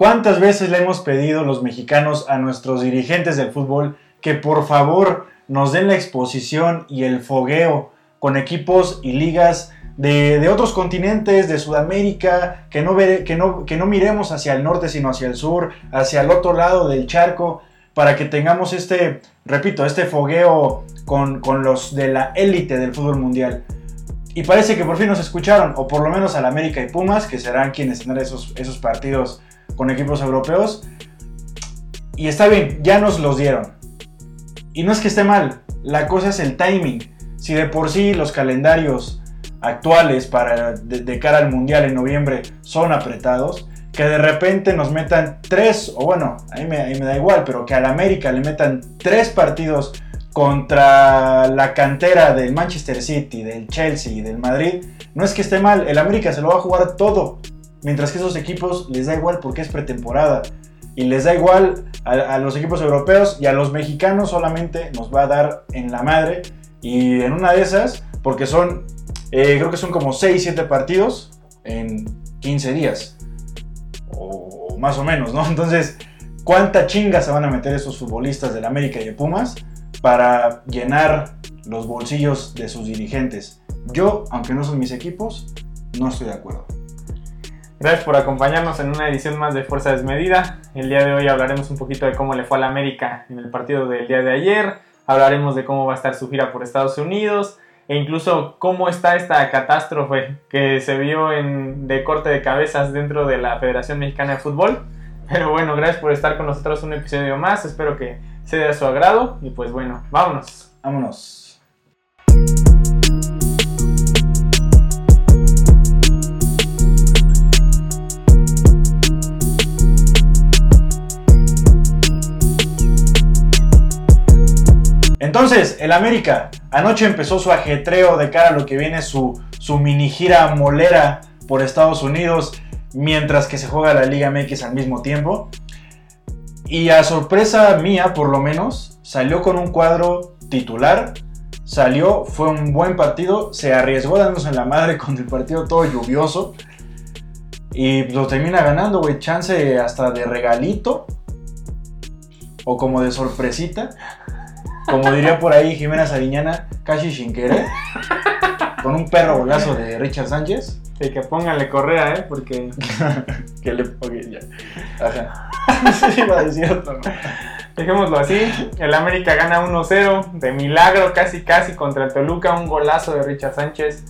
¿Cuántas veces le hemos pedido los mexicanos a nuestros dirigentes del fútbol que por favor nos den la exposición y el fogueo con equipos y ligas de, otros continentes, de Sudamérica, que no, que, no, que no miremos hacia el norte sino hacia el sur, hacia el otro lado del charco, para que tengamos este, repito, este fogueo con, los de la élite del fútbol mundial. Y parece que por fin nos escucharon, o por lo menos al América y Pumas, que serán quienes tendrán esos, esos partidos con equipos europeos. Y está bien, ya nos los dieron. Y no es que esté mal, la cosa es el timing. Si de por sí los calendarios actuales para de, cara al mundial en noviembre son apretados, que de repente nos metan tres, o bueno, a mí, me, me da igual, pero que al América le metan tres partidos contra la cantera del Manchester City, del Chelsea y del Madrid, no es que esté mal, el América se lo va a jugar todo, mientras que esos equipos les da igual porque es pretemporada y les da igual a, los equipos europeos y a los mexicanos solamente nos va a dar en la madre y en una de esas, porque son, eh, creo que son como 6, 7 partidos en 15 días o, más o menos, ¿no? Entonces, ¿cuánta chinga se van a meter esos futbolistas del América y de Pumas para llenar los bolsillos de sus dirigentes? Yo, aunque no son mis equipos, no estoy de acuerdo. Gracias por acompañarnos en una edición más de Fuerza Desmedida. El día de hoy hablaremos un poquito de cómo le fue a la América en el partido del día de ayer. Hablaremos de cómo va a estar su gira por Estados Unidos e incluso cómo está esta catástrofe que se vio en, de corte de cabezas dentro de la Federación Mexicana de Fútbol. Pero bueno, gracias por estar con nosotros un episodio más. Espero que sea de su agrado y pues bueno, vámonos. Vámonos. Entonces, el América anoche empezó su ajetreo de cara a lo que viene su, su mini gira molera por Estados Unidos, mientras que se juega la Liga MX al mismo tiempo. Y a sorpresa mía, por lo menos, salió con un cuadro titular. Salió, fue un buen partido, se arriesgó dándose en la madre con el partido todo lluvioso. Y lo termina ganando, güey. Chance hasta de regalito. O como de sorpresita. Como diría por ahí Jimena Sariñana, casi sin querer. Con un perro golazo de Richard Sánchez. Y que pónganle correa, ¿eh? Porque. que le. Ya. Ajá. sí, iba a decir otro, ¿no? Dejémoslo así. El América gana 1-0. De milagro, casi, casi contra el Toluca. Un golazo de Richard Sánchez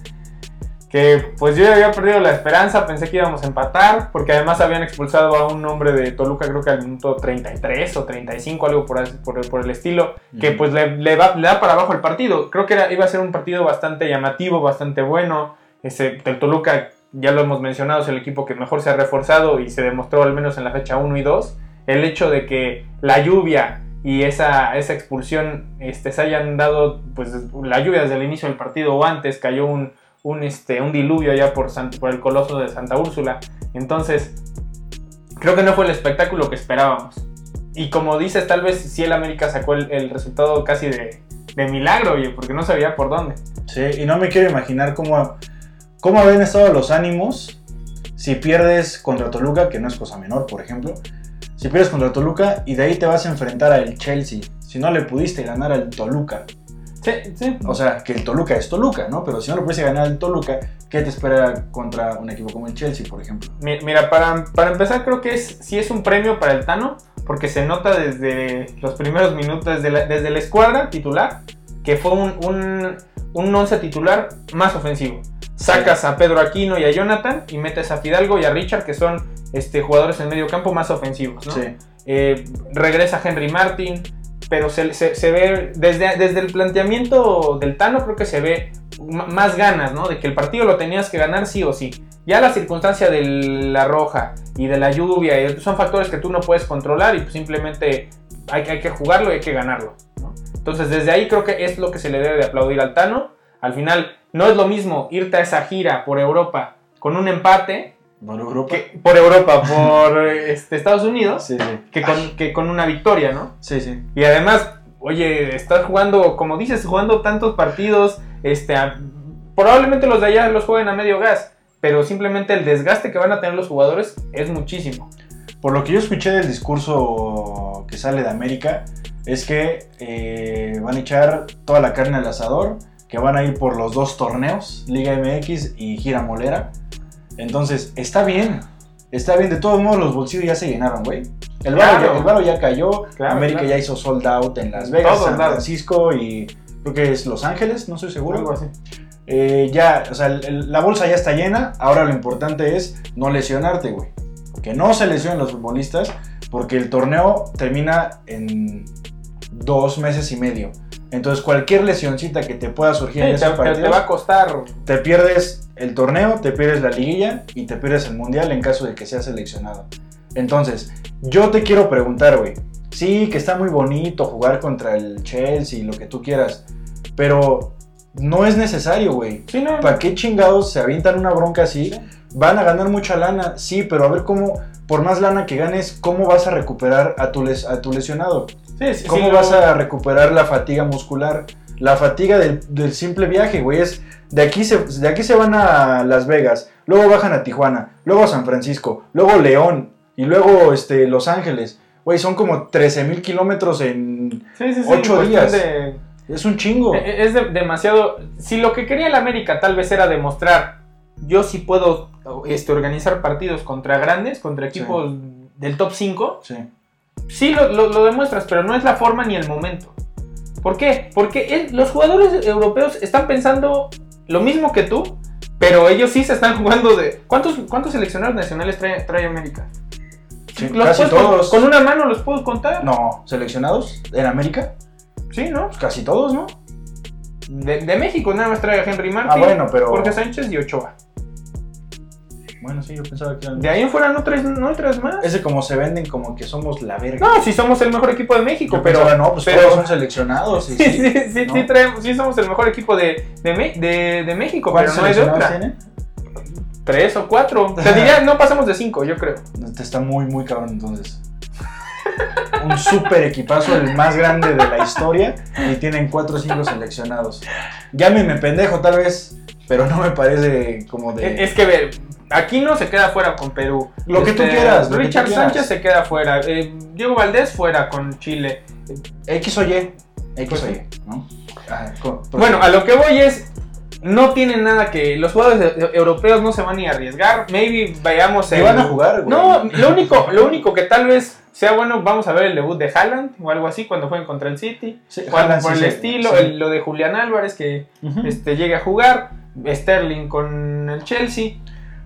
que pues yo ya había perdido la esperanza, pensé que íbamos a empatar, porque además habían expulsado a un hombre de Toluca, creo que al minuto 33 o 35, algo por, por, el estilo, que pues le, va, le, da para abajo el partido. Creo que era, iba a ser un partido bastante llamativo, bastante bueno. Ese, el Toluca, ya lo hemos mencionado, es el equipo que mejor se ha reforzado y se demostró al menos en la fecha 1 y 2. El hecho de que la lluvia y esa, esa expulsión este, se hayan dado, pues la lluvia desde el inicio del partido o antes, cayó un un, este, un diluvio allá por, el coloso de Santa Úrsula. Entonces, creo que no fue el espectáculo que esperábamos. Y como dices, tal vez si el América sacó el, resultado casi de, de, milagro, oye, porque no sabía por dónde. Sí, y no me quiero imaginar cómo, cómo habían estado los ánimos si pierdes contra Toluca, que no es cosa menor, por ejemplo. Si pierdes contra Toluca y de ahí te vas a enfrentar al Chelsea. Si no le pudiste ganar al Toluca Sí, sí. O sea, que el Toluca es Toluca, ¿no? Pero si no lo puedes ganar el Toluca, ¿qué te espera contra un equipo como el Chelsea, por ejemplo? Mira, para, para empezar, creo que es, sí es un premio para el Tano, porque se nota desde los primeros minutos, desde la, desde la escuadra titular, que fue un, un, un once titular más ofensivo. Sacas a Pedro Aquino y a Jonathan y metes a Fidalgo y a Richard, que son este, jugadores en medio campo más ofensivos, ¿no? Sí. Eh, regresa Henry Martin, pero se, ve, desde, desde el planteamiento del Tano creo que se ve más ganas, ¿no? De que el partido lo tenías que ganar sí o sí. Ya la circunstancia de la roja y de la lluvia son factores que tú no puedes controlar y pues simplemente hay, hay que jugarlo y hay que ganarlo. Entonces desde ahí creo que es lo que se le debe de aplaudir al Tano. Al final no es lo mismo irte a esa gira por Europa con un empate por Europa. por Europa, por este, Estados Unidos, Que, con, que con una victoria, ¿no? Sí, sí. Y además, oye, estás jugando, como dices, jugando tantos partidos, este, probablemente los de allá los jueguen a medio gas, pero simplemente el desgaste que van a tener los jugadores es muchísimo. por lo que yo escuché del discurso que sale de América, es que eh, van a echar toda la carne al asador, que van a ir por los dos torneos, Liga MX y Gira Molera. Entonces, está bien, está bien. De todos modos, los bolsillos ya se llenaron, güey. El varo Claro. ya, el varo ya cayó, Claro, América claro. ya hizo sold out en Las Vegas, Todo, San. Francisco y creo que es Los Ángeles, no estoy seguro. Algo así. Eh, ya, o sea, el- el- la bolsa ya está llena. Ahora lo importante es no lesionarte, güey. Que no se lesionen los futbolistas, porque el torneo termina en dos meses y medio. Entonces, cualquier lesioncita que te pueda surgir en Sí, te, esos te- te va a costar. te pierdes el torneo, te pierdes la liguilla y te pierdes el mundial en caso de que seas seleccionado. Entonces, yo te quiero preguntar, güey. Sí, que está muy bonito jugar contra el Chelsea y lo que tú quieras, pero no es necesario, güey. Sí, no. ¿Para qué chingados se avientan una bronca así? Van a ganar mucha lana, sí, pero a ver cómo, por más lana que ganes, ¿cómo vas a recuperar a tu, les- a tu lesionado? Sí, sí, ¿Cómo sí, vas a recuperar la fatiga muscular? La fatiga del, del simple viaje, güey, es de aquí, se, de aquí se van a Las Vegas, luego bajan a Tijuana, luego a San Francisco, luego León y luego este, Los Ángeles. Güey, son como 13 mil kilómetros en... Sí, sí, sí, ocho en cuestión días. de- Es un chingo. Eh, Es de- demasiado. Si lo que quería el América tal vez era demostrar, yo sí puedo este, organizar partidos contra grandes, contra equipos del top 5, Sí. sí lo, lo- lo demuestras, pero no es la forma ni el momento. ¿Por qué? Porque es- los jugadores europeos están pensando lo mismo que tú, pero ellos sí se están jugando de. ¿Cuántos, cuántos seleccionados nacionales trae, trae América? Sí, Los casi puedes con- todos. Con, una mano los puedo contar. No, seleccionados en América, Sí, ¿no? pues casi todos, ¿no? De, de México nada más trae a Henry Martin, Ah, bueno, pero- Jorge Sánchez y Ochoa. Bueno, sí, yo pensaba que eran... De ahí en fuera no traes, no traes más. Ese como se venden como que somos la verga. No, si somos el mejor equipo de México, Yo pero. pensaba, no, pues pero- todos son seleccionados. Sí, sí. sí, sí, ¿no? sí, traemos- sí somos el mejor equipo de, de, Me- de- de México, pero ¿Cuántos no hay de otra. tienen? Tres o cuatro. Te diría, no pasamos de cinco, yo creo. Este está muy, muy cabrón entonces. Un super equipazo, el más grande de la historia, y tienen 4 o 5 seleccionados. Llámenme pendejo tal vez, pero no me parece como de... Es que ver, aquí no se queda fuera con Perú. Este, Lo que tú quieras, lo que tú Richard quieras. Sánchez se queda fuera. eh, Diego Valdés fuera con Chile. X o Y, X Pues o. Y, ¿no? Ajá, co- Bueno, a lo que voy es. No tienen nada que. Los jugadores e- europeos no se van ni a arriesgar. Maybe vayamos el- van a jugar, güey. No, lo único, lo único que tal vez sea bueno, vamos a ver el debut de Haaland o algo así cuando jueguen contra el City. Sí, O algo Haaland por sí el estilo, el- lo de Julián Álvarez que este, llegue a jugar. Sterling con el Chelsea.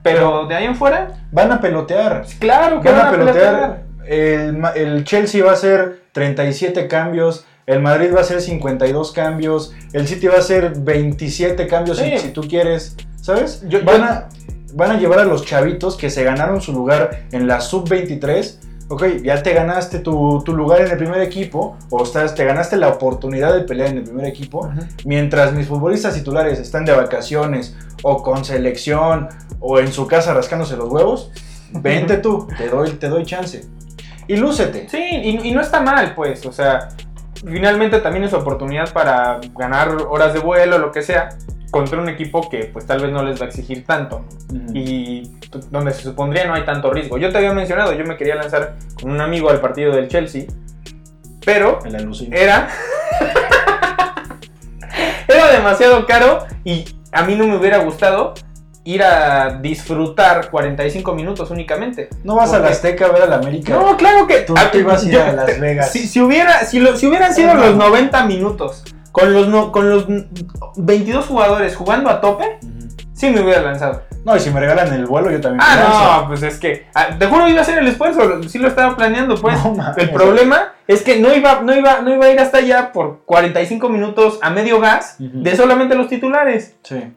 Pero de ahí en fuera, Van a pelotear. claro que Van a pelotear. El, el Chelsea va a hacer 37 cambios. El Madrid va a hacer 52 cambios. El City va a hacer 27 cambios si, Sí. si tú quieres. ¿Sabes? Yo- van, yo- a, van a llevar a los chavitos que se ganaron su lugar en la sub-23. Ok, ya te ganaste tu, tu lugar en el primer equipo. O estás, te ganaste la oportunidad de pelear en el primer equipo. Mientras mis futbolistas titulares están de vacaciones o con selección o en su casa rascándose los huevos, vente tú, te doy, te doy chance. Y lúcete. Sí, y, y no está mal, pues. O sea, finalmente también es oportunidad para ganar horas de vuelo, lo que sea, contra un equipo que pues tal vez no les va a exigir tanto. Y donde se supondría no hay tanto riesgo. Yo te había mencionado, yo me quería lanzar con un amigo al partido del Chelsea, pero El era... era demasiado caro y a mí no me hubiera gustado ir a disfrutar 45 minutos únicamente. No vas a la porque- Azteca a ver a la América. No, claro que. Tú te ibas a ir a Las Vegas. Si, si hubiera, si, lo- si hubieran sido No. los 90 minutos con los, no- con los 22 jugadores jugando a tope, sí me hubiera lanzado. No, y si me regalan el vuelo, yo también. lanzo. Ah, no, pues es que. ah, te juro iba a hacer el esfuerzo, sí lo estaba planeando, pues. No el problema es que no iba, no, iba, no iba a ir hasta allá por 45 minutos a medio gas de solamente los titulares. Sí.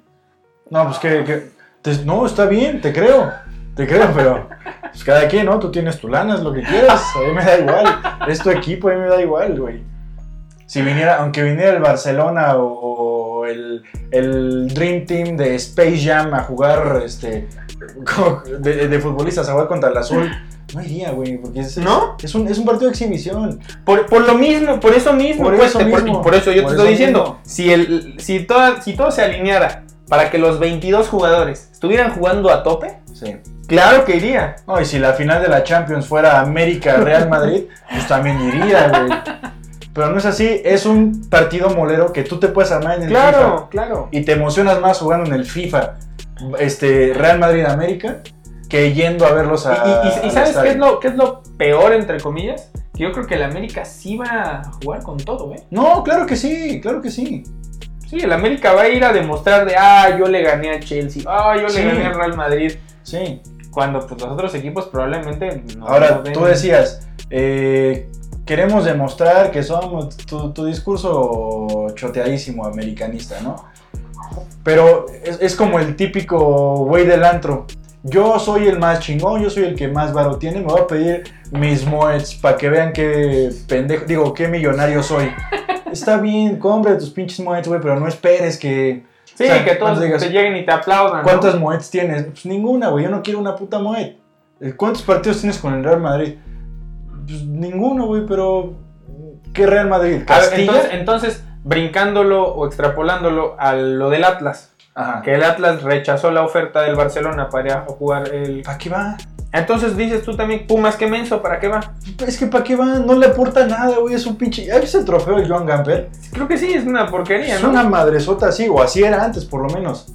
No, pues que. que- no, está bien, te creo. Te creo, pero. Pues cada quien, ¿no? Tú tienes tu lana, es lo que quieras. A mí me da igual. Es tu equipo, a mí me da igual, güey. Si viniera, aunque viniera el Barcelona o, o el, el Dream Team de Space Jam a jugar este de, de futbolistas a jugar contra el azul, no iría, güey, porque es, ¿No? es, un, es un partido de exhibición. Por, por lo mismo, por eso mismo, Por pues, eso te- mismo. por eso yo Por te eso estoy diciendo, si, el, si, toda, si todo se alineara para que los 22 jugadores estuvieran jugando a tope, Sí. Claro que iría. No, y si la final de la Champions fuera América-Real Madrid, pues también iría, güey. Pero no es así, es un partido molero que tú te puedes armar en el Claro, FIFA. claro. Y te emocionas más jugando en el FIFA este, Real Madrid-América que yendo a verlos a. Y, y- y- y al ¿sabes qué es, lo, qué es lo peor, entre comillas? Que yo creo que el América sí va a jugar con todo, ¿eh? No, claro que sí, claro que sí. Sí, el América va a ir a demostrar de, ah, yo le gané a Chelsea, ah, yo Sí. le gané al Real Madrid. Sí. Cuando pues, los otros equipos probablemente no Ahora, tú decías, eh, queremos demostrar que somos tu, tu discurso choteadísimo americanista, ¿no? Pero es, es como el típico güey del antro. Yo soy el más chingón, yo soy el que más varo tiene, me voy a pedir mis moeds para que vean qué pendejo, digo, qué millonario soy. Está bien, compra tus pinches moeds, güey, pero no esperes que... Sí, o sea, que todos digas, te lleguen y te aplaudan. ¿no? ¿Cuántas moeds tienes? Pues ninguna, güey. Yo no quiero una puta moed. Eh, ¿Cuántos partidos tienes con el Real Madrid? Pues ninguno, güey, pero. ¿Qué Real Madrid? A ver, ¿Castilla? entonces, entonces, brincándolo o extrapolándolo a lo del Atlas, Ajá. que el Atlas rechazó la oferta del Barcelona para ir a jugar el... ¿Para qué va? Entonces dices tú también, Pumas, qué menso, ¿para qué va? Es que ¿para qué va? No le aporta nada, güey. Es un pinche. ¿Has visto el trofeo de Joan Gamper? Creo que sí, es una porquería, Es ¿no? una madresota así, o así era antes, por lo menos.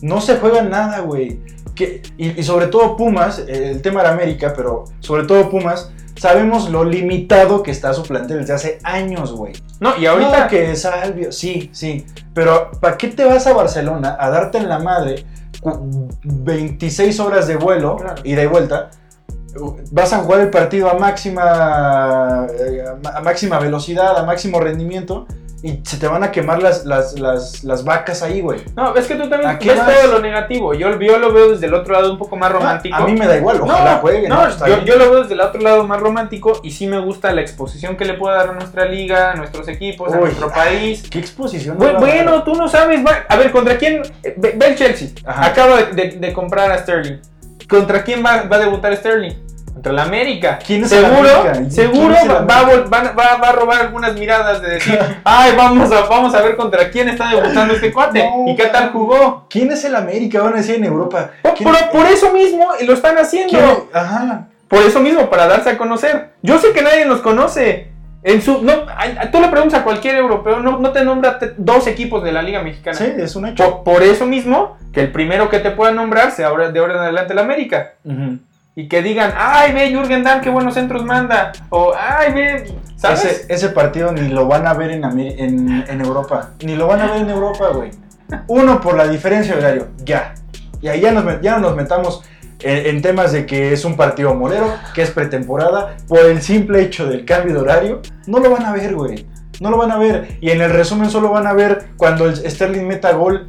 No se juega nada, güey. Que- Y, y sobre todo Pumas, el tema era América, pero sobre todo Pumas, sabemos lo limitado que está su plantel desde hace años, güey. No, y ahorita... No, que Salvio, sí, sí. Pero ¿para qué te vas a Barcelona a darte en la madre 26 horas de vuelo, Claro. ida y vuelta? Vas a jugar el partido a máxima, eh, a ma- a máxima velocidad, a máximo rendimiento, y se te van a quemar las, las, las, las vacas ahí, güey. No, es que tú también ¿A qué ves vas? todo lo negativo. Yo, yo lo veo desde el otro lado un poco más romántico. A mí me da igual, ojalá no, jueguen. no, ¿no? Está yo, bien. yo lo veo desde el otro lado más romántico y sí me gusta la exposición que le puede dar a nuestra liga, a nuestros equipos, a nuestro país. ¿Qué exposición? Bueno, tú no sabes. va- A ver, ¿contra quién? Ve, ve el Chelsea. Ajá. Acaba de, de- de comprar a Sterling. ¿Contra quién va, va a debutar Sterling? Contra el América. ¿Quién es seguro, América? ¿Y seguro quién va, va a va- va- robar algunas miradas de decir, ay, vamos a, vamos a ver contra quién está debutando este cuate No, y qué tal jugó. ¿Quién es el América? Van a decir en Europa. Por, ¿Quién- por- por eso mismo lo están haciendo. quién- Ajá. Por eso mismo, para darse a conocer. Yo sé que nadie los conoce. En su, no, tú le preguntas a cualquier europeo, no, no te nombra dos equipos de la Liga Mexicana. Sí, es un hecho. Por, por eso mismo, que el primero que te pueda nombrar sea ahora, de ahora en adelante el América. Ujú. Y que digan, ay, ve, Jürgen Damm, qué buenos centros manda. O, ay, ve, ¿sabes? Ese, partido ni lo van a ver en, en, en Europa. Ni lo van a ver en Europa, güey. Uno por la diferencia horario. Ya. Y ahí ya, nos, ya no nos metamos en, en temas de que es un partido molero, que es pretemporada. Por el simple hecho del cambio de horario, no lo van a ver, güey. No lo van a ver. Y en el resumen solo van a ver cuando el Sterling meta gol.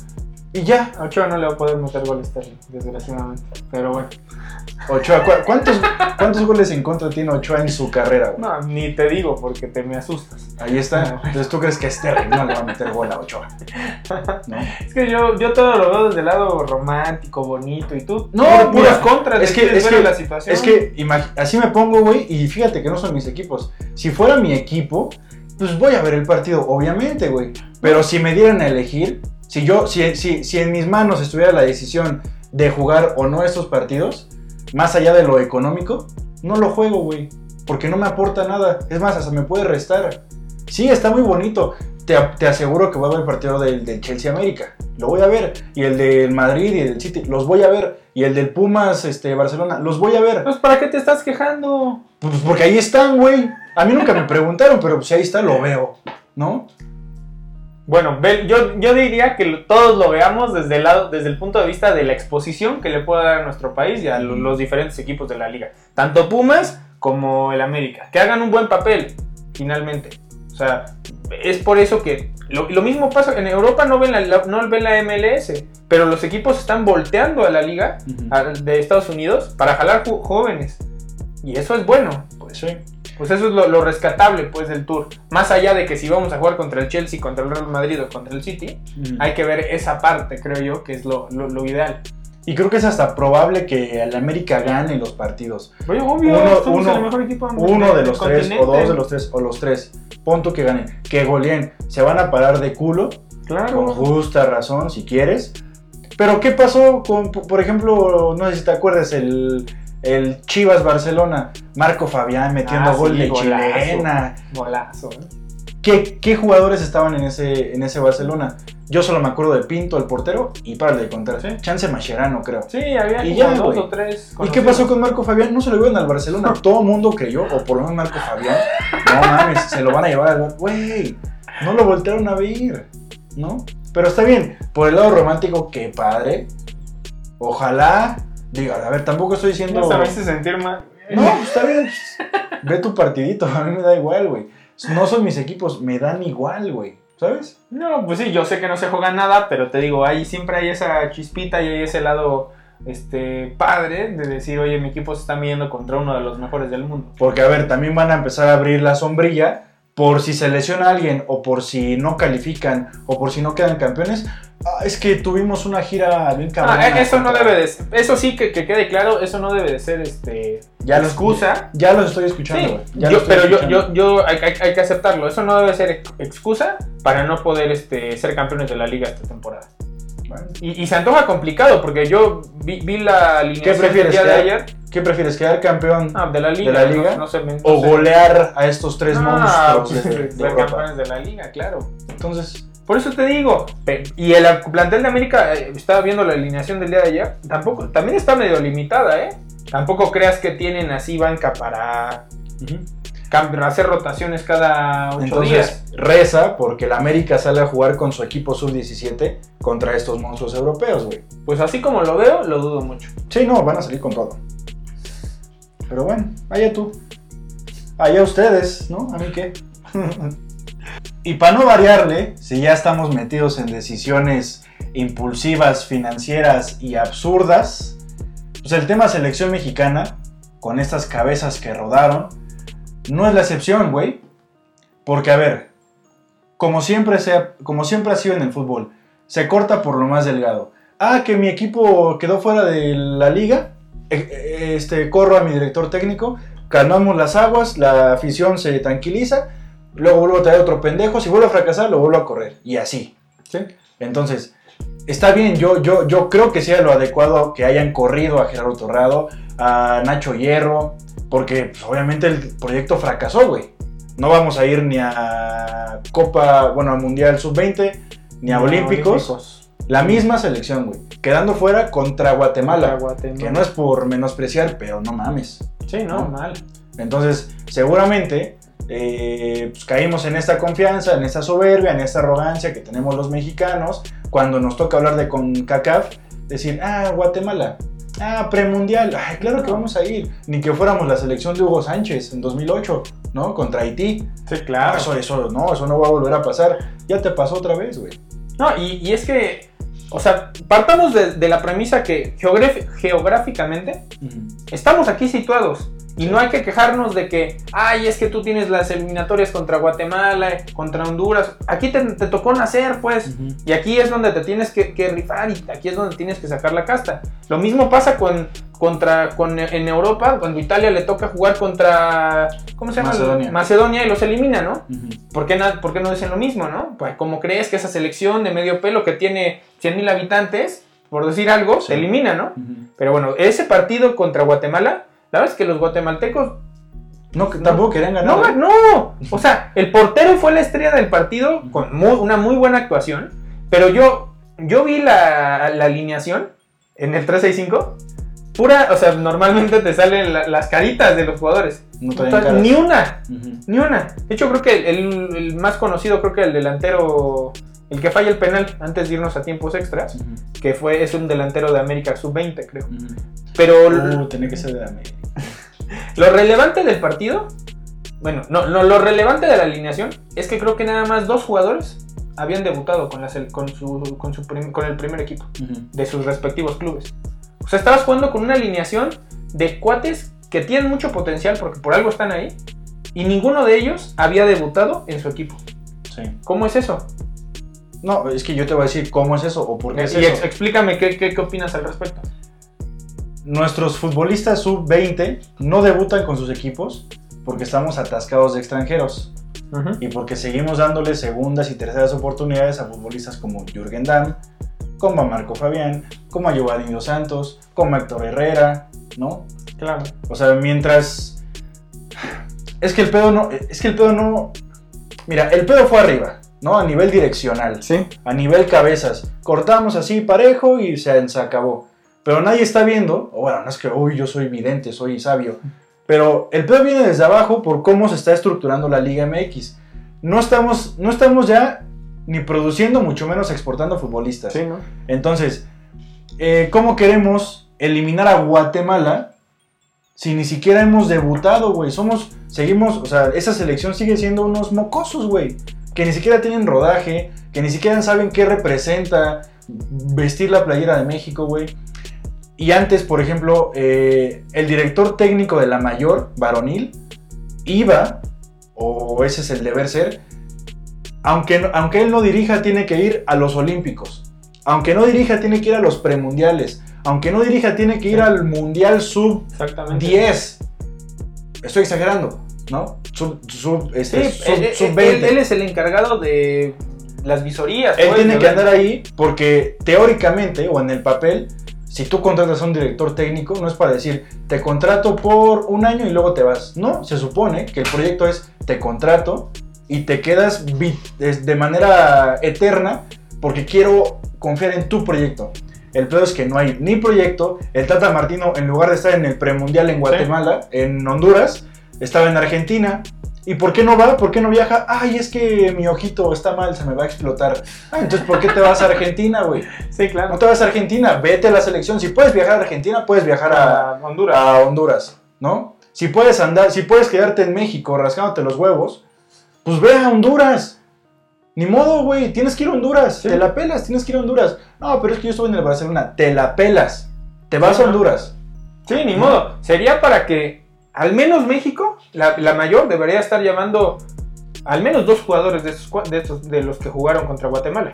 Y ya. A Ochoa no le va a poder meter gol a Sterling, desgraciadamente. Pero bueno. Ochoa, ¿cu- ¿cuántos, ¿cuántos goles en contra tiene Ochoa en su carrera, güey? No, ni te digo porque te me asustas. Ahí está. Entonces tú crees que Sterling no le va a meter gol a Ochoa. ¿No? Es que yo, yo todo lo veo desde el lado romántico, bonito, y tú, No, puro- puras contras, es que- es que- la situación. Es que así me pongo, güey, y fíjate que no son mis equipos. Si fuera mi equipo, pues voy a ver el partido, obviamente, güey. Pero si me dieran a elegir, si yo, si, si, si en mis manos estuviera la decisión de jugar o no estos partidos, más allá de lo económico, no lo juego, güey. Porque no me aporta nada. Es más, hasta me puede restar. Sí, está muy bonito. Te, te aseguro que voy a ver el partido del, del Chelsea América. Lo voy a ver. Y el del Madrid y el del City. Los voy a ver. Y el del Pumas este, Barcelona. Los voy a ver. Pues, ¿para qué te estás quejando? Pues porque ahí están, güey. A mí nunca me preguntaron, pero pues ahí está, lo veo. ¿No? Bueno, yo, yo diría que todos lo veamos desde el, lado, desde el punto de vista de la exposición que le puede dar a nuestro país y a lo- los diferentes equipos de la liga. Tanto Pumas como el América. Que hagan un buen papel, finalmente. O sea, es por eso que... Lo, lo mismo pasa, en Europa no ven, la, no ven la MLS, pero los equipos están volteando a la liga a- de Estados Unidos para jalar jóvenes. Y eso es bueno. Pues sí. Pues eso es lo, lo rescatable pues del tour. Más allá de que si vamos a jugar contra el Chelsea, contra el Real Madrid o contra el City, hay que ver esa parte, creo yo, que es lo, lo- lo ideal. Y creo que es hasta probable que el América gane los partidos. Oye, obvio, Uno- el mejor equipo del- Uno de los tres, o dos de los tres, o los tres. Punto que ganen. Que goleen. Se van a parar de culo. Con Claro. justa razón, si quieres. Pero ¿qué pasó con, por ejemplo, no sé si te acuerdas, el, el Chivas Barcelona, Marco Fabián metiendo Ah, gol sí, de golazo. chilena? Golazo, ¿eh? ¿Qué, qué jugadores estaban en ese, en ese Barcelona? Yo solo me acuerdo de Pinto, el portero, y para de contar. Sí. Chance Mascherano, creo. Sí, había Y ya, dos o tres. ¿Y qué pasó con Marco Fabián? No se lo iban al Barcelona. Todo el mundo creyó, o por lo menos Marco Fabián. No mames, se lo van a llevar al Güey, no lo voltearon a ver, ¿no? Pero está bien, por el lado romántico, qué padre. Ojalá, diga, a ver, tampoco estoy diciendo. No hice sentir mal. No, pues está bien. Ve tu partidito, a mí me da igual, güey. No son mis equipos, me dan igual, güey. ¿Sabes? No, pues sí, yo sé que no se juega nada, pero te digo, ahí siempre hay esa chispita y hay ese lado este padre de decir, oye, mi equipo se está midiendo contra uno de los mejores del mundo. Porque, a ver, también van a empezar a abrir la sombrilla por si se lesiona alguien o por si no califican o por si no quedan campeones. Ah, es que tuvimos una gira bien cabrona. Ah, eso no debe de ser, eso sí que, que quede claro, eso no debe de ser este Ya los- excusa. Ya los estoy escuchando, Sí, güey. Ya yo- los estoy pero yo, escuchando. yo, yo hay, hay- hay que aceptarlo. Eso no debe ser ex- excusa para no poder este, ser campeones de la liga esta temporada. Y, y se antoja complicado porque yo vi, vi la alineación prefieres, del día de ayer. ¿Qué prefieres, quedar campeón Ah, de la liga. la no- liga? No, sé, no o golear a estos tres Ah, monstruos pues, de, de ser Europa? campeones de la liga, claro. Entonces, Por eso te digo, y el plantel de América, eh, estaba viendo la alineación del día de ayer, tampoco, también está medio limitada, ¿eh? Tampoco creas que tienen así banca para hacer rotaciones cada ocho entonces días. reza porque la América sale a jugar con su equipo sub-17 contra estos monstruos europeos, güey. Pues así como lo veo, lo dudo mucho. Sí, no, van a salir con todo. Pero bueno, allá tú. Allá ustedes, ¿no? A mí qué. y para no variarle, si ya estamos metidos en decisiones impulsivas, financieras y absurdas, pues el tema selección mexicana, con estas cabezas que rodaron, no es la excepción, güey. Porque, a ver, como siempre, se, como siempre ha sido en el fútbol, se corta por lo más delgado. Ah, que mi equipo quedó fuera de la liga. eh, eh, Este, corro a mi director técnico, calmamos las aguas, la afición se tranquiliza, luego vuelvo a traer otro pendejo, si vuelvo a fracasar, lo vuelvo a correr. Y así. ¿sí? Entonces, está bien, yo, yo, yo creo que sea lo adecuado que hayan corrido a Gerardo Torrado, a Nacho Hierro, porque pues, obviamente el proyecto fracasó, güey. No vamos a ir ni a Copa, bueno, a Mundial Sub-20, ni a No, Olímpicos. La misma selección, güey. Quedando fuera contra Guatemala. Contra Guatemala. Que no es por menospreciar, pero no mames. Sí, no, No. mal. Entonces, seguramente eh, pues, caímos en esta confianza, en esta soberbia, en esta arrogancia que tenemos los mexicanos cuando nos toca hablar de CONCACAF, decir, ah, Guatemala, ah, premundial, ay, claro que vamos a ir. Ni que fuéramos la selección de Hugo Sánchez en 2008, ¿no? Contra Haití. Sí, claro. eso, eso, no, eso no va a volver a pasar. Ya te pasó otra vez, güey. No, y, y es que, o sea, partamos de, de la premisa que geográficamente estamos aquí situados. Y no hay que quejarnos de que, ay, es que tú tienes las eliminatorias contra Guatemala, contra Honduras. Aquí te, te tocó nacer, pues. Y aquí es donde te tienes que, que rifar y aquí es donde tienes que sacar la casta. Lo mismo pasa con, contra, con, en Europa, cuando Italia le toca jugar contra, ¿cómo se llama? Macedonia. Macedonia y los elimina, ¿no? Ujú. ¿Por qué, na- por qué no dicen lo mismo, no? Pues como crees que esa selección de medio pelo que tiene 100.000 habitantes, por decir algo, Sí. se elimina, ¿no? Ujú. Pero bueno, ese partido contra Guatemala, la verdad es que los guatemaltecos No, que tampoco querían ganar. no, ¿eh? no, o sea, el portero fue la estrella del partido con muy- una muy buena actuación, pero yo, yo vi la, la alineación en el 365, pura, o sea, normalmente te salen la- las caritas de los jugadores, No ni una, ni una. De hecho, creo que el, el más conocido, creo que el delantero, el que falla el penal antes de irnos a tiempos extras, que fue, es un delantero de América Sub-20, creo. Ujú. Pero Uh, tenía que ser de América. Lo relevante del partido, bueno, no, no, lo relevante de la alineación es que creo que nada más dos jugadores habían debutado con, la sel- con, su, con, su prim- con el primer equipo de sus respectivos clubes. O sea, estabas jugando con una alineación de cuates que tienen mucho potencial porque por algo están ahí y ninguno de ellos había debutado en su equipo. Sí. ¿Cómo es eso? No, es que yo te voy a decir cómo es eso o por qué es y eso. ex- explícame qué, qué, qué opinas al respecto. Nuestros futbolistas sub-20 no debutan con sus equipos porque estamos atascados de extranjeros y porque seguimos dándole segundas y terceras oportunidades a futbolistas como Jürgen Damm, como a Marco Fabián, como a Giovanni Dos Santos, como a Héctor Herrera, ¿no? Claro. O sea, mientras. Es que el pedo no. Es que el pedo no. Mira, el pedo fue arriba, ¿no? A nivel direccional. Sí. A nivel cabezas. Cortamos así parejo y se, se acabó. Pero nadie está viendo. O bueno, no es que, uy, yo soy vidente, soy sabio. Pero el pedo viene desde abajo por cómo se está estructurando la Liga MX. No estamos, no estamos ya ni produciendo, mucho menos exportando futbolistas. Sí, ¿no? Entonces, eh, ¿cómo queremos eliminar a Guatemala si ni siquiera hemos debutado, güey? Somos, seguimos, o sea, esa selección sigue siendo unos mocosos, güey. Que ni siquiera tienen rodaje, que ni siquiera saben qué representa vestir la playera de México, güey. Y antes, por ejemplo, eh, el director técnico de la mayor, varonil, iba, o ese es el deber ser, aunque, aunque él no dirija, tiene que ir a los Olímpicos. Aunque no dirija, tiene que ir a los premundiales. Aunque no dirija, tiene que ir Sí. al Mundial Sub Exactamente. 10. Estoy exagerando, ¿no? Sub, sub, Sí, este, sub, él, sub él- 20. él es el encargado de las visorías. Él pues, tiene que andar ahí porque teóricamente o en el papel, si tú contratas a un director técnico, no es para decir, te contrato por un año y luego te vas. No, se supone que el proyecto es, te contrato y te quedas de manera eterna porque quiero confiar en tu proyecto. El peor es que no hay ni proyecto. El Tata Martino, en lugar de estar en el premundial en Guatemala, en Honduras, estaba en Argentina. ¿Y por qué no va? ¿Por qué no viaja? Ay, es que mi ojito está mal, se me va a explotar. Ah, entonces, ¿por qué te vas a Argentina, güey? Sí, claro. No te vas a Argentina, vete a la selección. Si puedes viajar a Argentina, puedes viajar a, a Honduras. a Honduras, ¿no? Si puedes andar, si puedes quedarte en México rascándote los huevos, pues ve a Honduras. Ni modo, güey, tienes que ir a Honduras. Sí. Te la pelas, tienes que ir a Honduras. No, pero es que yo estuve en el Barcelona. Te la pelas. Te vas Sí, a ¿no? Honduras. Sí, ni modo. Sería para que al menos México, la, la mayor, debería estar llamando al menos dos jugadores de, estos, de, estos, de los que jugaron contra Guatemala.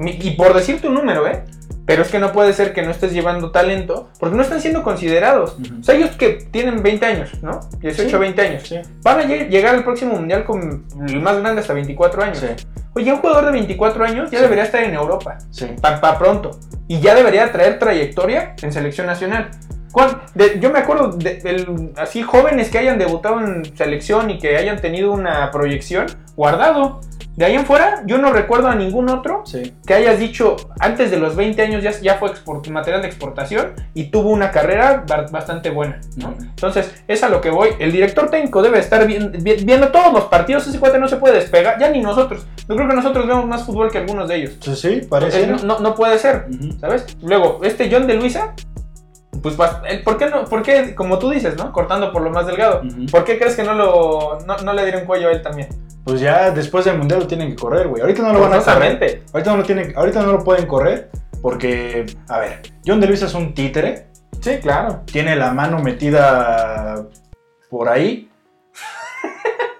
Y por decirte un número, ¿eh? Pero es que no puede ser que no estés llevando talento porque no están siendo considerados. O sea, ellos que tienen 20 años, ¿no? 18, Sí. 20 años. Sí. Van a lleg- llegar al próximo mundial con el más grande hasta 24 años. Sí, Oye, un jugador de 24 años ya debería estar en Europa. Para pronto. Y ya debería traer trayectoria en selección nacional. ¿Cuál- de- yo me acuerdo de, del- así jóvenes que hayan debutado en selección y que hayan tenido una proyección guardado. De ahí en fuera, yo no recuerdo a ningún otro sí. que hayas dicho antes de los 20 años ya, ya fue export- material de exportación y tuvo una carrera ba- bastante buena. ¿no? Entonces, es a lo que voy. El director técnico debe estar vi- vi- viendo todos los partidos. Ese cuate no se puede despegar, ya ni nosotros. Yo creo que nosotros vemos más fútbol que algunos de ellos. Sí, sí, parece. Eh, no, no- no puede ser, Ujú. ¿sabes? Luego, este John de Luisa, pues, ¿por qué no? ¿Por qué, como tú dices, ¿no? Cortando por lo más delgado. ¿Por qué crees que no, lo, no, no le dieron cuello a él también? Pues ya después del mundial lo tienen que correr, güey. Ahorita no lo van a correr. Ahorita no, lo tienen, ahorita no lo pueden correr porque, a ver, John de Luis es un títere. Sí, claro. Tiene la mano metida por ahí.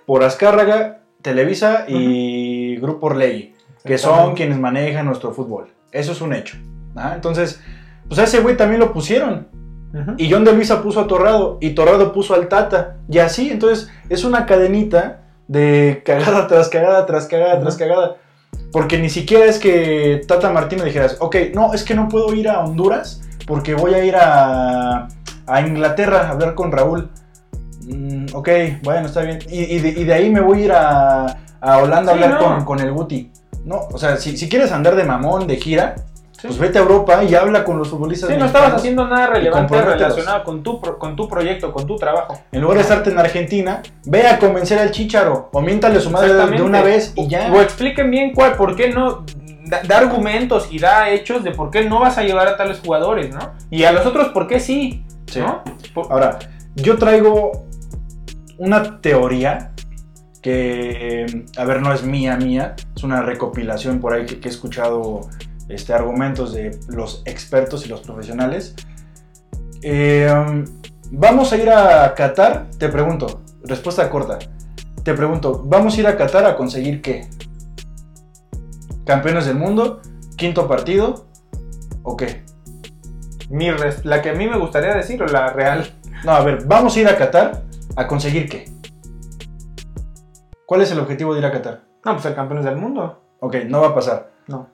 por Azcárraga, Televisa y Grupo Orlegui. Que son quienes manejan nuestro fútbol. Eso es un hecho. ¿ah? Entonces, pues a ese güey también lo pusieron. Ujú. Y John de Luisa puso a Torrado. Y Torrado puso al Tata. Y así, entonces, es una cadenita de cagada tras cagada, tras cagada, Ujú. tras cagada. Porque ni siquiera es que Tata Martino dijeras, ok, no, es que no puedo ir a Honduras porque voy a ir a, a Inglaterra a hablar con Raúl. Mm, ok, bueno, está bien. Y, y de, y de ahí me voy a ir a, a Holanda a Sí, hablar no. con, con el Guti. No, o sea, si, si quieres andar de mamón, de gira, Sí. pues vete a Europa y habla con los futbolistas. Sí, no estabas haciendo nada relevante relacionado con tu, con tu proyecto, con tu trabajo. En lugar de estarte en Argentina, ve a convencer al chicharo o miéntale a su madre de, una vez y ya. O expliquen bien cuál, por qué no. Da, da argumentos y da hechos de por qué no vas a llevar a tales jugadores, ¿no? Y a los otros, por qué sí, Sí. Ahora, yo traigo una teoría que, a ver, no es mía, mía, es una recopilación por ahí que, que he escuchado este, argumentos de los expertos y los profesionales. Eh, vamos a ir a Qatar, te pregunto, respuesta corta, te pregunto, ¿vamos a ir a Qatar a conseguir qué? ¿Campeones del mundo? ¿Quinto partido? ¿O qué? mi res- la que a mí me gustaría decir o la real. No, a ver, vamos a ir a Qatar a conseguir qué? ¿Cuál es el objetivo de ir a Qatar? No, pues ser campeones del mundo. Ok, no va a pasar. No.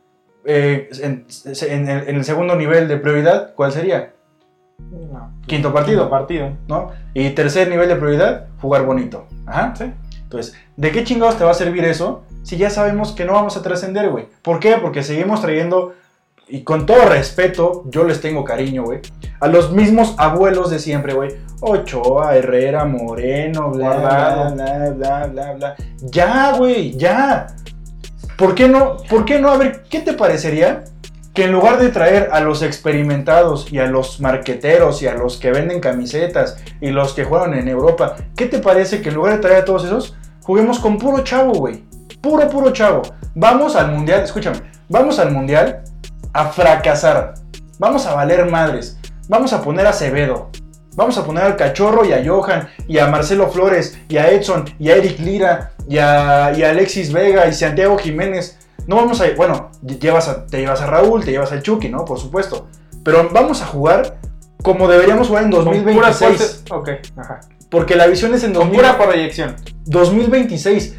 Eh, en, en el, en el segundo nivel de prioridad, ¿cuál sería? No. Quinto partido. Quinto partido. ¿no? Y tercer nivel de prioridad, jugar bonito. Ajá. Sí. Entonces, ¿de qué chingados te va a servir eso si ya sabemos que no vamos a trascender, güey? ¿Por qué? Porque seguimos trayendo, y con todo respeto, yo les tengo cariño, güey, a los mismos abuelos de siempre, güey. Ochoa, Herrera, Moreno, bla, bla, Guardado. bla, bla, bla, bla. Ya, güey, ya. ¿Por qué no? ¿Por qué no? A ver, ¿qué te parecería que en lugar de traer a los experimentados y a los marqueteros y a los que venden camisetas y los que juegan en Europa, ¿qué te parece que en lugar de traer a todos esos, juguemos con puro chavo, güey? Puro, puro chavo. Vamos al mundial, escúchame, vamos al mundial a fracasar. Vamos a valer madres. Vamos a poner a Acevedo. Vamos a poner al Cachorro y a Johan y a Marcelo Flores y a Edson y a Eric Lira y a, y a Alexis Vega y Santiago Jiménez. No vamos a. Bueno, llevas a- te llevas a Raúl, te llevas al Chucky, ¿no? Por supuesto. Pero vamos a jugar como deberíamos jugar en Con puras 2026. fuerzas- Ok, ajá. Porque la visión es en Con 2000 pura proyección. 2026.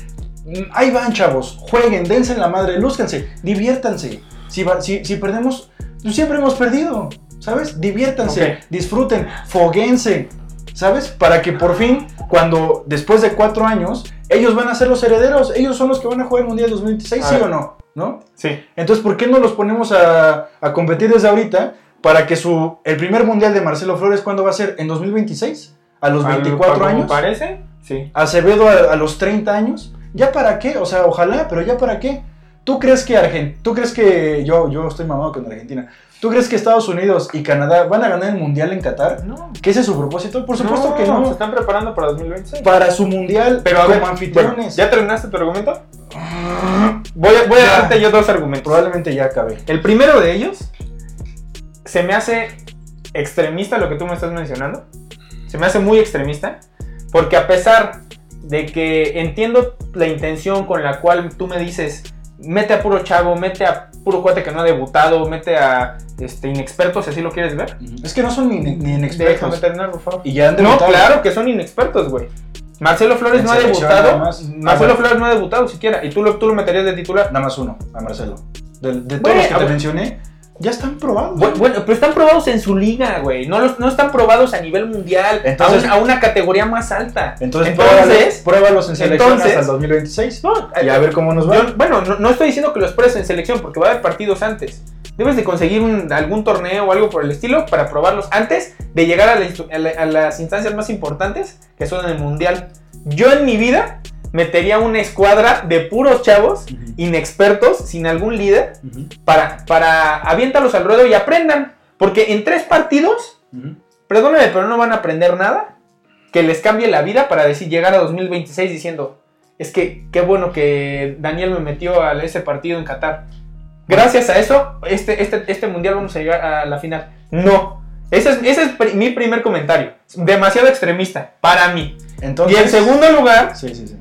Mm, Ahí van, chavos. Jueguen, dense en la madre, lúzcanse, diviértanse. Si, va- si, si perdemos, pues siempre hemos perdido, ¿sabes? Diviértanse, disfruten, foguense, ¿sabes? Para que por fin, cuando después de cuatro años, ellos van a ser los herederos, ellos son los que van a jugar el Mundial 2026, A ¿sí ver. o no? ¿No? Sí. Entonces, ¿por qué no los ponemos a, a competir desde ahorita para que su, el primer Mundial de Marcelo Flores, ¿cuándo va a ser? ¿En 2026? ¿A los 24 Como años? parece? Sí. Acevedo a, a los 30 años, ¿ya para qué? O sea, ojalá, pero ¿ya para qué? ¿Tú crees que Argentina, tú crees que yo, yo estoy mamado con Argentina, ¿tú crees que Estados Unidos y Canadá van a ganar el mundial en Qatar? No. ¿Que ese es su propósito? Por supuesto que Se no. están preparando para 2026. Para su mundial, Pero a como ver, anfitriones. bueno, ¿ya terminaste tu argumento? Voy a, voy a darte yo dos argumentos. Probablemente ya acabé. El primero de ellos se me hace extremista lo que tú me estás mencionando. Se me hace muy extremista. Porque a pesar de que entiendo la intención con la cual tú me dices, mete a puro chavo, mete a puro cuate que no ha debutado, mete a este, inexpertos, si así lo quieres ver. Es que no son ni, ni Déjame inexpertos. terminar, por favor. Y ya han No, claro que son inexpertos, güey. Marcelo Flores En no ha debutado. Marcelo Ah. Flores no ha debutado siquiera. Y tú lo, tú lo meterías de titular. Nada más uno, a Marcelo. De, de todos Bueno, los que te mencioné, ya están probados. Bu- Bueno, pero están probados en su liga, güey. No, los- no están probados a nivel mundial. Entonces- a, un- a una categoría más alta. Entonces, entonces pruébalos, pruébalos en selección entonces- hasta el 2026. no, Y a ver cómo nos va. yo- bueno, no, no estoy diciendo que los pruebes en selección porque va a haber partidos antes. Debes de conseguir un- algún torneo o algo por el estilo para probarlos antes de llegar a, la instu- a la- a las instancias más importantes que son en el mundial. Yo en mi vida metería una escuadra de puros chavos inexpertos, sin algún líder, para, para aviéntalos al ruedo y aprendan. Porque en tres partidos Ujú. Perdóname, pero no van a aprender nada que les cambie la vida para decir llegar a 2026 diciendo, es que qué bueno que Daniel me metió a ese partido en Qatar. Gracias a eso, este, este, este mundial vamos a llegar a la final. No. Ese es, ese es pri- mi primer comentario. Demasiado extremista, para mí. Entonces, y en segundo lugar, Sí, sí, sí.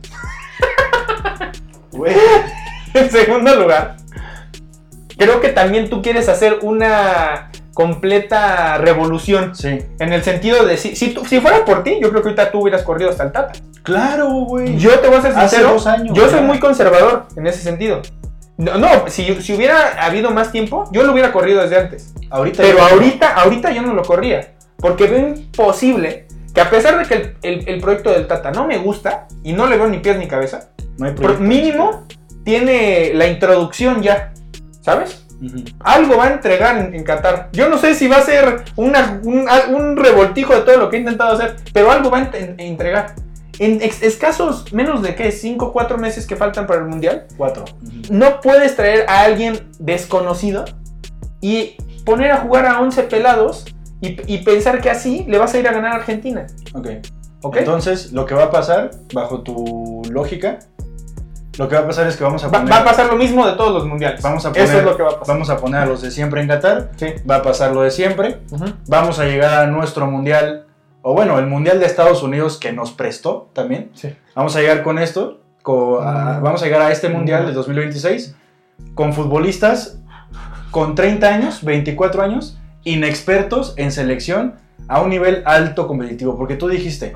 En segundo lugar, creo que también tú quieres hacer una completa revolución. Sí. En el sentido de, si, si, tú- si fuera por ti, yo creo que ahorita tú hubieras corrido hasta el Tata. Claro, güey. Yo te voy a ser Hace sincero, dos años, yo soy muy conservador en ese sentido. No, no, si, si hubiera habido más tiempo, yo lo hubiera corrido desde antes. Ahorita Pero ahorita, ahorita yo no lo corría. Porque veo imposible que a pesar de que el, el- el proyecto del Tata no me gusta y no le veo ni pies ni cabeza, no hay por proyecto. mínimo tiene la introducción ya. ¿Sabes? Algo va a entregar en, en Qatar. Yo no sé si va a ser una- un, un revoltijo de todo lo que he intentado hacer, pero algo va a en- entregar. En escasos, menos de que 5 o 4 meses que faltan para el Mundial, Cuatro. Ujú. no puedes traer a alguien desconocido y poner a jugar a 11 pelados y, y pensar que así le vas a ir a ganar a Argentina. Ok. ¿Ok? Entonces, lo que va a pasar, bajo tu lógica, lo que va a pasar es que vamos a Va, poner. va a pasar lo mismo de todos los mundiales. Vamos a poner, Eso es lo que va a pasar. Vamos a poner a los de siempre en Qatar. Sí. Va a pasar lo de siempre. Vamos a llegar a nuestro mundial. O bueno, el mundial de Estados Unidos que nos prestó también. Sí. Vamos a llegar con esto. co- a- Mm. vamos a llegar a este mundial del 2026 con futbolistas con 30 años, 24 años, inexpertos en selección a un nivel alto competitivo. Porque tú dijiste,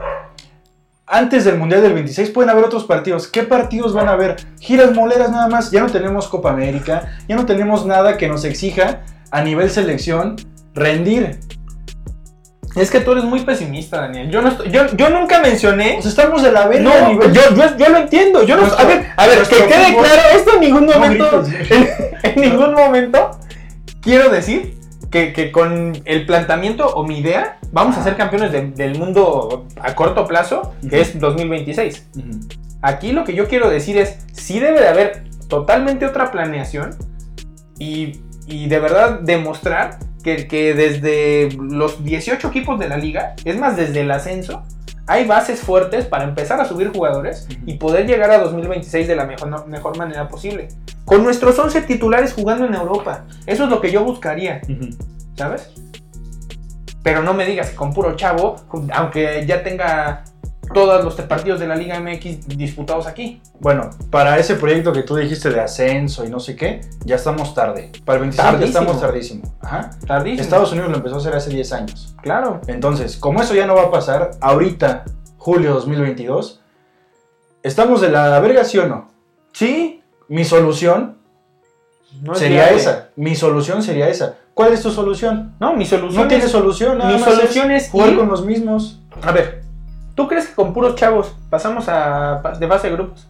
antes del Mundial del 26 pueden haber otros partidos. ¿Qué partidos van a haber? Giras moleras nada más. Ya no tenemos Copa América, ya no tenemos nada que nos exija a nivel selección rendir. Es que tú eres muy pesimista, Daniel. Yo, no estoy- yo, yo nunca mencioné. Pues estamos de la verga No, a nivel. yo, yo, yo lo entiendo. Yo no, a Nuestro- ver, a ver, que quede fútbol- claro, esto en ningún No momento. grites. en, en ningún momento quiero decir que, que con el planteamiento o mi idea vamos a ser campeones de- del mundo a corto plazo, que es 2026. Ujú. Aquí lo que yo quiero decir es, sí debe de haber totalmente otra planeación y, y de verdad demostrar que, que desde los 18 equipos de la liga, es más, desde el ascenso, hay bases fuertes para empezar a subir jugadores y poder llegar a 2026 de la mejor, mejor manera posible. Con nuestros 11 titulares jugando en Europa. Eso es lo que yo buscaría. ¿sabes? Pero no me digas que con puro chavo, aunque ya tenga todos los partidos de la Liga MX disputados aquí. Bueno, para ese proyecto que tú dijiste de ascenso y no sé qué, ya estamos tarde. Para el 26 ya Tardísimo. estamos tardísimo. Ajá. Tardísimo. Estados Unidos lo empezó a hacer hace 10 años. Claro. Entonces, como eso ya no va a pasar, ahorita, julio 2022, ¿estamos de la verga, sí o no? Sí. Mi solución No es sería esa. Mi solución sería esa. ¿Cuál es tu solución? No, mi solución No tiene es- solución, nada mi más solución es jugar ir- con los mismos. A ver, ¿tú crees que con puros chavos pasamos a de fase de grupos?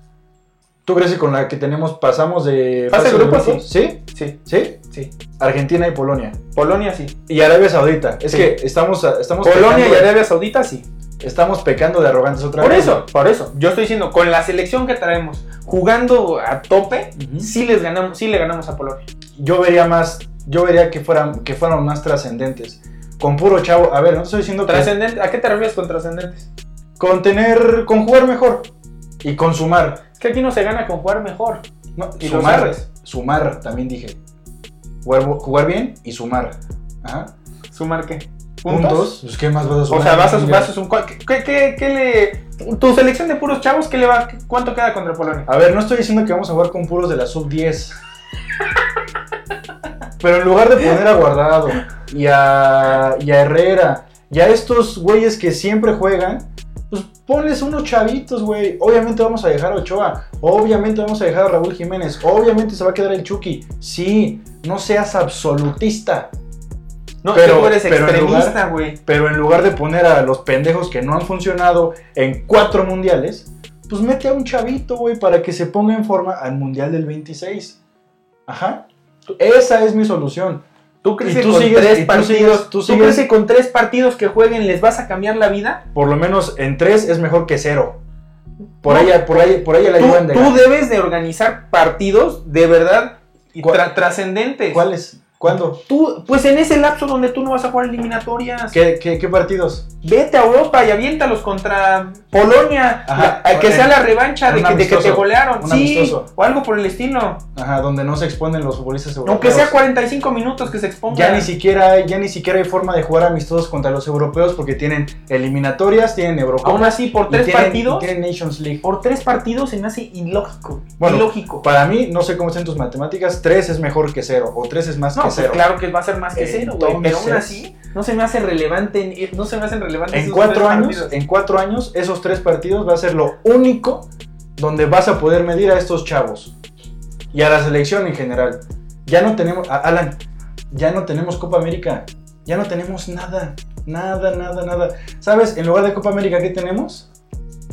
¿Tú crees que con la que tenemos pasamos de Fase de grupos, ¿Sí? Sí, ¿Sí? sí. Argentina y Polonia. Polonia sí. Y Arabia Saudita. Es Sí. que estamos, estamos Polonia pecando y Arabia Saudita sí. Estamos pecando de arrogantes otra Por vez. eso, por eso. Yo estoy diciendo, con la selección que traemos, jugando a tope, sí les ganamos, sí le ganamos a Polonia. Yo vería más, yo vería que fueran, que fueran más trascendentes. Con puro chavo, a ver, no estoy diciendo que ¿a qué te refieres con trascendentes? Con tener, con jugar mejor y con sumar. Es que aquí no se gana con jugar mejor. No, Y sumar, sumar también dije. Jugar, jugar bien y sumar. Ajá. ¿Sumar qué? Puntos. Pues qué más vas a O sumar. sea, vas a, vas a sum- ¿qué, qué, qué- le... Tu selección de puros chavos, ¿qué le va, ¿cuánto queda contra Polonia? A ver, no estoy diciendo que vamos a jugar con puros de la sub 10. Pero en lugar de poner a Guardado y a, y a Herrera y a estos güeyes que siempre juegan, pues ponles unos chavitos, güey. Obviamente vamos a dejar a Ochoa. Obviamente vamos a dejar a Raúl Jiménez. Obviamente se va a quedar el Chucky. Sí, no seas absolutista. No, Pero- tú eres pero extremista, güey. Pero en lugar de poner a los pendejos que no han funcionado en cuatro mundiales, pues mete a un chavito, güey, para que se ponga en forma al mundial del 26. Ajá. Esa es mi solución. ¿Tú crees que tú con sigues- tres tú partidos, sigues- tú ¿tú sigues- crees que con tres partidos que jueguen les vas a cambiar la vida? Por lo menos en tres es mejor que cero. Por No. ahí, por ahí, por ahí la ayudan de tú debes de organizar partidos de verdad y ¿Cuál- tra- trascendentes. ¿Cuáles? ¿Cuándo? Tú, pues en ese lapso donde tú no vas a jugar eliminatorias. ¿Qué, qué, qué partidos? Vete a Europa y aviéntalos contra Polonia. Ajá. La- que sea la revancha de que, un de que te golearon. Sí, amistoso. o algo por el estilo. Ajá, donde no se exponen los futbolistas europeos. Aunque sea 45 minutos que se expongan. Ya ni siquiera hay, ya ni siquiera hay forma de jugar amistosos contra los europeos porque tienen eliminatorias, tienen Eurocopa. Aún así, por tres tienen- partidos. tienen Nations League. Por tres partidos se me hace ilógico. Bueno, ilógico. Para mí, no sé cómo están tus matemáticas, 3 es mejor que 0 o 3 es más No, que pues 0. claro que va a ser más que cero, güey. Pero aún Entonces- así, no se me hace relevante. No se me hacen relevantes En esos 4 tres años, partidos. en cuatro años, esos 3 partidos va a ser lo único donde vas a poder medir a estos chavos y a la selección en general. Ya no tenemos, Alan, ya no tenemos Copa América, ya no tenemos nada, nada, nada, nada. ¿Sabes? En lugar de Copa América, ¿qué tenemos?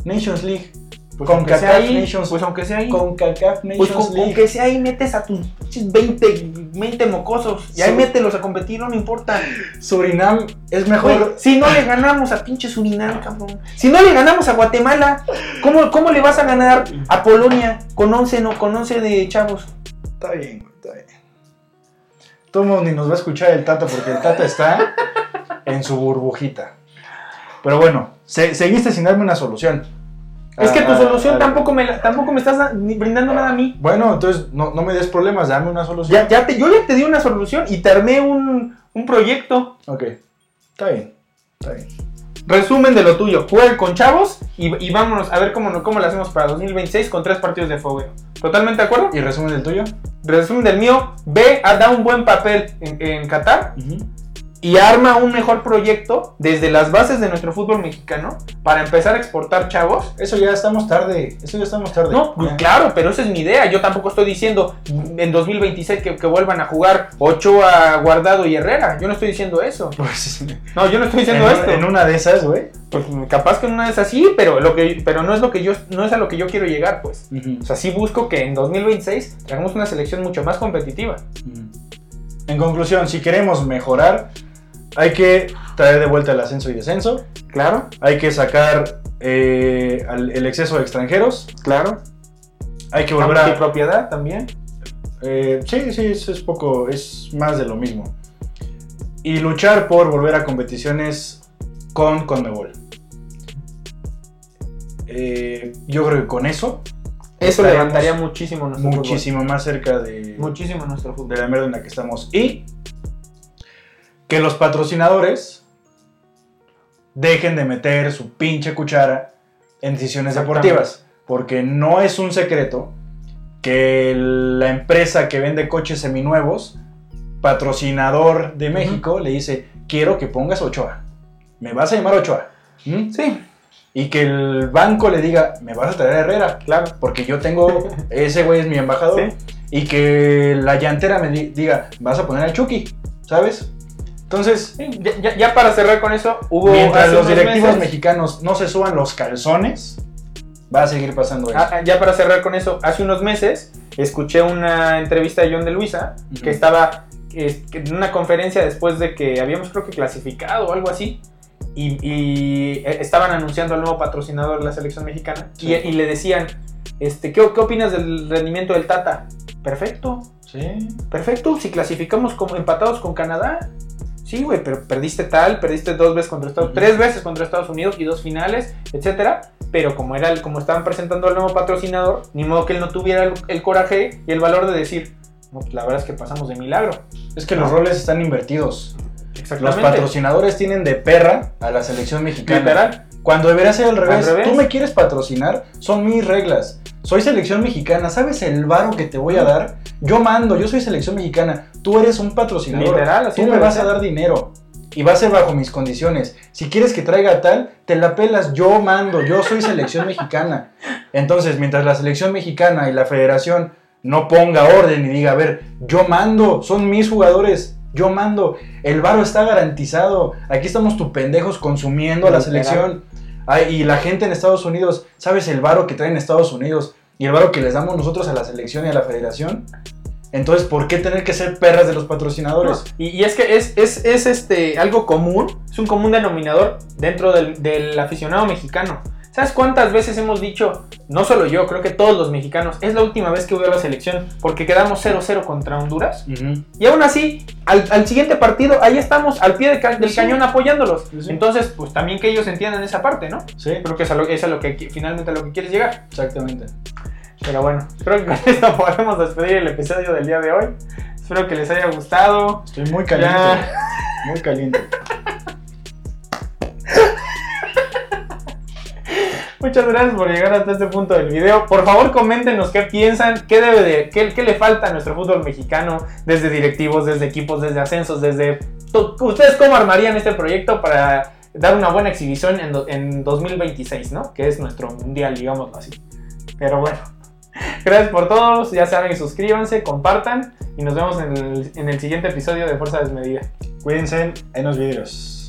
Nations League. Pues con aunque sea CACAF ahí, Nations- pues aunque sea ahí. Con CACAF Pues Nations con, con League. que sea ahí metes a tus pinches 20, 20 mocosos. Y ahí mételos a competir, no me importa. Surinam es Güey, mejor. si no le ganamos a pinche Surinam, cabrón. Si no le ganamos a Guatemala, ¿cómo, cómo le vas a ganar a Polonia con 11, no, con 11 de chavos? Está bien, güey, está bien. Todo mundo ni nos va a escuchar el Tata porque el Tata está en su burbujita. Pero bueno, se- seguiste sin darme una solución. Es que tu Ah, solución ah, tampoco me, la- tampoco me estás brindando nada a mí. Bueno, entonces no, no me des problemas, dame una solución. Ya, ya te, yo ya te di una solución y te armé un, un proyecto. Ok, está bien, está bien. Resumen de lo tuyo. Juega con chavos y, y vámonos a ver cómo, cómo lo hacemos para 2026 con tres partidos de fogueo. ¿Totalmente de acuerdo? ¿Y resumen del tuyo? Resumen del mío. Ve a dar un buen papel en, en Qatar Ujú. Y arma un mejor proyecto desde las bases de nuestro fútbol mexicano para empezar a exportar chavos. Eso ya estamos tarde, eso ya estamos tarde. No, pues claro, pero esa es mi idea. Yo tampoco estoy diciendo en 2026 que, que vuelvan a jugar Ochoa, Guardado y Herrera. Yo no estoy diciendo eso. Pues, No, yo no estoy en, diciendo esto. en una de esas, güey. Pues capaz que en una es así, pero lo que pero no es lo que yo no es a lo que yo quiero llegar, pues. O sea, sí busco que en 2026 hagamos una selección mucho más competitiva. En conclusión, si queremos mejorar, hay que traer de vuelta el ascenso y descenso. Claro, Hay que sacar eh, al- el exceso de extranjeros. claro. Hay que La volver a. multipropiedad también. eh, sí, sí, es poco, es más de lo mismo. Y luchar por volver a competiciones con Conmebol. Eh, yo creo que con eso, Eso levantaría muchísimo nuestro muchísimo más cerca de. Muchísimo nuestro de fútbol. la mierda en la que estamos. Y que los patrocinadores dejen de meter su pinche cuchara en decisiones deportivas. Porque no es un secreto que la empresa que vende coches seminuevos, patrocinador de México, le dice, quiero que pongas Ochoa. Me vas a llamar Ochoa. ¿Mm? Sí, Y que el banco le diga, me vas a traer a Herrera. claro. Porque yo tengo, ese güey es mi embajador. Sí. Y que la llantera me di- diga, vas a poner al Chucky, ¿sabes? Entonces, ya, ya- ya para cerrar con eso, hubo mientras los directivos meses- mexicanos no se suban los calzones, va a seguir pasando eso. Ah, ah, ya para cerrar con eso, hace unos meses escuché una entrevista de John de Luisa Ujú. que estaba en una conferencia después de que habíamos creo que clasificado o algo así y, y, eh, estaban anunciando al nuevo patrocinador de la selección mexicana Sí. y, y le decían, este, ¿qué, ¿qué opinas del rendimiento del Tata? Perfecto, Sí. perfecto, si clasificamos como empatados con Canadá. Sí, güey, pero perdiste tal, perdiste dos veces contra Estados Ujú. tres veces contra Estados Unidos y dos finales, etcétera. Pero como era el, como estaban presentando al nuevo patrocinador, ni modo que él no tuviera el, el coraje y el valor de decir, no, pues la verdad es que pasamos de milagro. Es que los roles están invertidos. Los Exactamente. patrocinadores tienen de perra a la selección mexicana. Literal. Cuando debería ser al revés. revés. Tú me quieres patrocinar, son mis reglas. Soy selección mexicana, ¿sabes el varo que te voy a dar? Yo mando, yo soy selección mexicana, tú eres un patrocinador. Literal, así tú me vas a dar dinero y va a ser bajo mis condiciones. Si quieres que traiga tal, te la pelas, yo mando, yo soy selección mexicana. Entonces, mientras la selección mexicana y la federación no ponga orden y diga, a ver, yo mando, son mis jugadores, yo mando, el varo está garantizado, aquí estamos tu pendejos consumiendo a la selección. Y la gente en Estados Unidos, ¿sabes el varo que traen en Estados Unidos? Y el varo que les damos nosotros a la selección y a la federación. Entonces, ¿por qué tener que ser perras de los patrocinadores? Y, y es que es, es, es, este, algo común, es un común denominador dentro del, del aficionado mexicano. ¿Sabes cuántas veces hemos dicho, no solo yo, creo que todos los mexicanos, es la última vez que veo la selección porque quedamos 0-0 contra Honduras? Y aún así, al, al siguiente partido, ahí estamos, al pie de ca- del Sí. cañón apoyándolos. Sí. Entonces, pues también que ellos entiendan esa parte, ¿no? Sí, Creo que es a lo, es a lo que finalmente a lo que quieres llegar. exactamente. Pero bueno, creo que con esto podemos despedir el episodio del día de hoy. Espero que les haya gustado. Estoy muy caliente. Ya. Muy caliente. Muchas gracias por llegar hasta este punto del video. Por favor, coméntenos qué piensan, qué debe de, qué, le falta a nuestro fútbol mexicano, desde directivos, desde equipos, desde ascensos, desde ustedes cómo armarían este proyecto para dar una buena exhibición en 2026, ¿no? Que es nuestro mundial, digámoslo así. Pero bueno, gracias por todos. Ya saben, suscríbanse, compartan y nos vemos en el, en el siguiente episodio de Fuerza Desmedida. Cuídense en los videos.